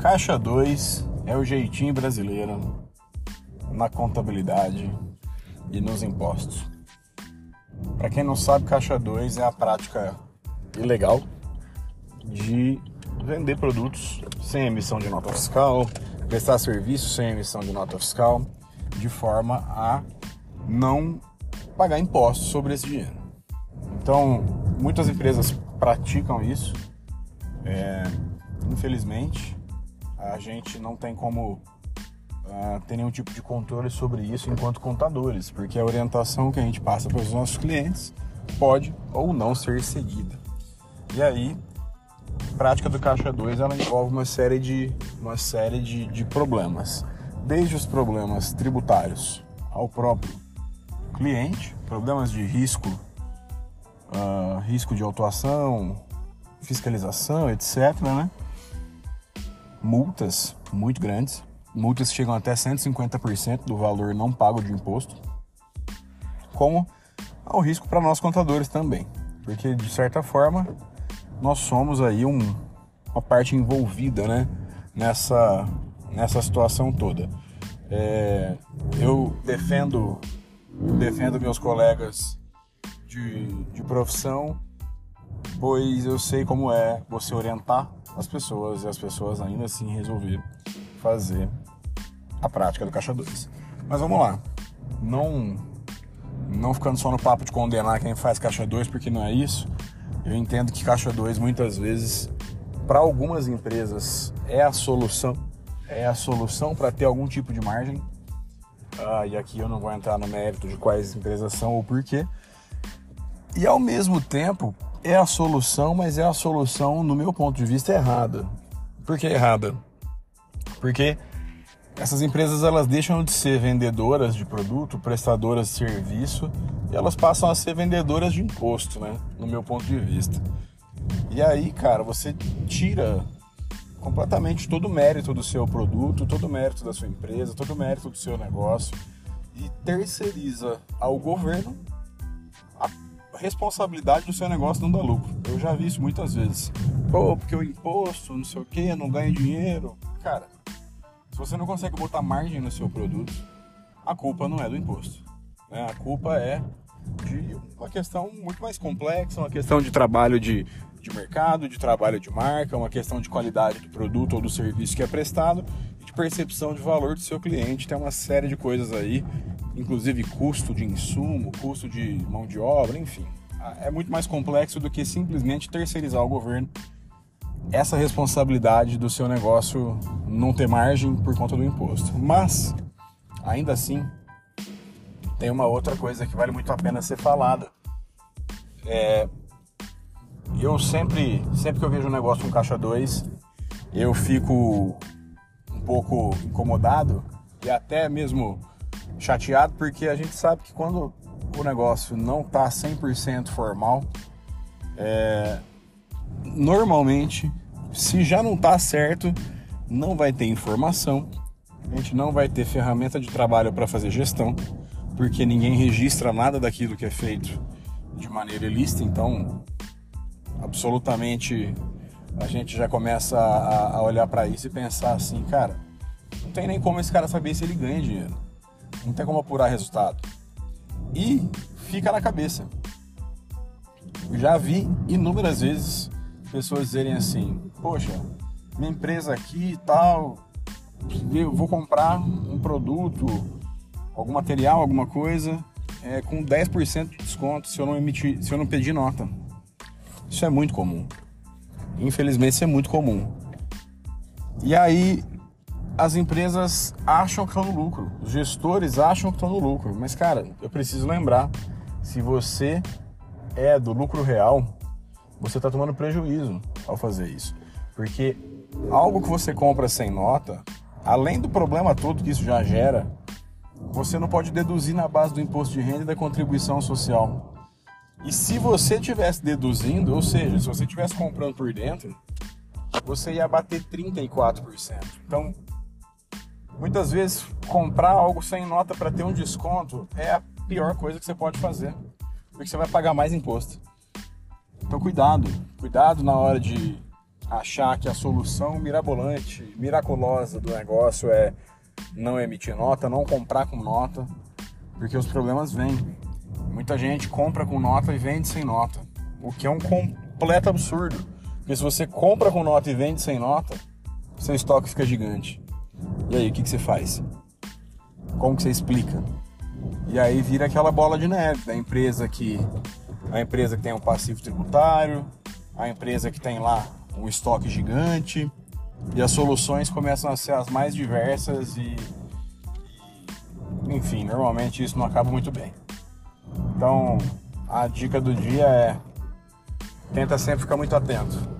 Caixa 2 é o jeitinho brasileiro na contabilidade e nos impostos. Para quem não sabe, Caixa 2 é a prática ilegal de vender produtos sem emissão de nota fiscal, prestar serviços sem emissão de nota fiscal, de forma a não pagar impostos sobre esse dinheiro. Então, muitas empresas praticam isso. É, infelizmente, a gente não tem como uh, ter nenhum tipo de controle sobre isso enquanto contadores, porque a orientação que a gente passa para os nossos clientes pode ou não ser seguida. E aí, a prática do caixa 2 ela envolve uma série de uma série de, de problemas, desde os problemas tributários ao próprio cliente, problemas de risco, uh, risco de autuação, fiscalização, etc. Né? Multas muito grandes, multas que chegam até 150% do valor não pago de imposto, como ao risco para nós contadores também, porque de certa forma nós somos aí um, uma parte envolvida né, nessa, nessa situação toda. É, eu defendo, defendo meus colegas de, de profissão, pois eu sei como é você orientar as pessoas e as pessoas ainda assim resolver fazer a prática do caixa 2. Mas vamos lá, não não ficando só no papo de condenar quem faz caixa 2 porque não é isso. Eu entendo que caixa 2 muitas vezes para algumas empresas é a solução, é a solução para ter algum tipo de margem. Ah, e aqui eu não vou entrar no mérito de quais empresas são ou porquê. E ao mesmo tempo é a solução, mas é a solução, no meu ponto de vista, errada. Por que errada? Porque essas empresas elas deixam de ser vendedoras de produto, prestadoras de serviço, e elas passam a ser vendedoras de imposto, né? No meu ponto de vista. E aí, cara, você tira completamente todo o mérito do seu produto, todo o mérito da sua empresa, todo o mérito do seu negócio e terceiriza ao governo responsabilidade do seu negócio não dá lucro. Eu já vi isso muitas vezes. Pô, porque o imposto, não sei o que, não ganha dinheiro. Cara, se você não consegue botar margem no seu produto, a culpa não é do imposto. Né? A culpa é de uma questão muito mais complexa, uma questão de trabalho de, de mercado, de trabalho de marca, uma questão de qualidade do produto ou do serviço que é prestado e de percepção de valor do seu cliente. Tem uma série de coisas aí, inclusive custo de insumo, custo de mão de obra, enfim. É muito mais complexo do que simplesmente terceirizar ao governo essa responsabilidade do seu negócio não ter margem por conta do imposto. Mas, ainda assim, tem uma outra coisa que vale muito a pena ser falada. É, eu sempre, sempre que eu vejo um negócio com caixa 2, eu fico um pouco incomodado e até mesmo chateado, porque a gente sabe que quando o negócio não está 100% formal, é, normalmente, se já não está certo, não vai ter informação, a gente não vai ter ferramenta de trabalho para fazer gestão, porque ninguém registra nada daquilo que é feito de maneira ilícita, então absolutamente a gente já começa a, a olhar para isso e pensar assim, cara, não tem nem como esse cara saber se ele ganha dinheiro, não tem como apurar resultado. E fica na cabeça. Já vi inúmeras vezes pessoas dizerem assim: Poxa, minha empresa aqui e tal, eu vou comprar um produto, algum material, alguma coisa, é, com 10% de desconto se eu, não emitir, se eu não pedir nota. Isso é muito comum. Infelizmente, isso é muito comum. E aí, as empresas acham que estão no lucro, os gestores acham que estão no lucro. Mas, cara, eu preciso lembrar: se você é do lucro real, você está tomando prejuízo ao fazer isso. Porque algo que você compra sem nota, além do problema todo que isso já gera, você não pode deduzir na base do imposto de renda e da contribuição social. E se você tivesse deduzindo, ou seja, se você tivesse comprando por dentro, você ia bater 34%. Então, muitas vezes comprar algo sem nota para ter um desconto é a pior coisa que você pode fazer, porque você vai pagar mais imposto. Então cuidado, cuidado na hora de achar que a solução mirabolante, miraculosa do negócio é não emitir nota, não comprar com nota, porque os problemas vêm. Muita gente compra com nota e vende sem nota, o que é um completo absurdo. Porque se você compra com nota e vende sem nota, seu estoque fica gigante. E aí, o que, que você faz? Como que você explica? E aí vira aquela bola de neve da empresa que a empresa que tem um passivo tributário, a empresa que tem lá um estoque gigante e as soluções começam a ser as mais diversas e, e enfim, normalmente isso não acaba muito bem. Então, a dica do dia é tenta sempre ficar muito atento.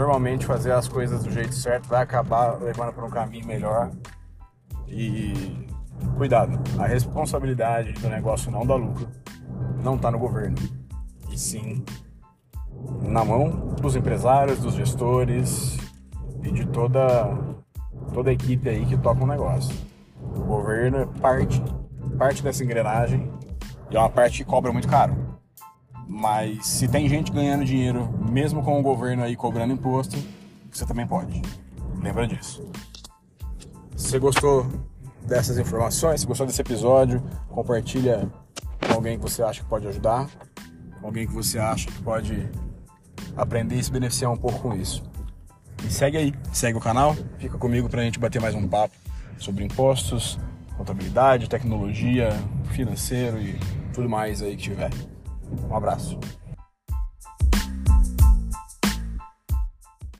Normalmente fazer as coisas do jeito certo vai acabar levando para um caminho melhor. E cuidado, a responsabilidade do negócio não dá lucro não está no governo, e sim na mão dos empresários, dos gestores e de toda, toda a equipe aí que toca o negócio. O governo é parte, parte dessa engrenagem e é uma parte que cobra muito caro. Mas se tem gente ganhando dinheiro, mesmo com o governo aí cobrando imposto, você também pode. Lembra disso. Se você gostou dessas informações, se gostou desse episódio, compartilha com alguém que você acha que pode ajudar, com alguém que você acha que pode aprender e se beneficiar um pouco com isso. E segue aí, segue o canal, fica comigo pra gente bater mais um papo sobre impostos, contabilidade, tecnologia, financeiro e tudo mais aí que tiver. Um abraço.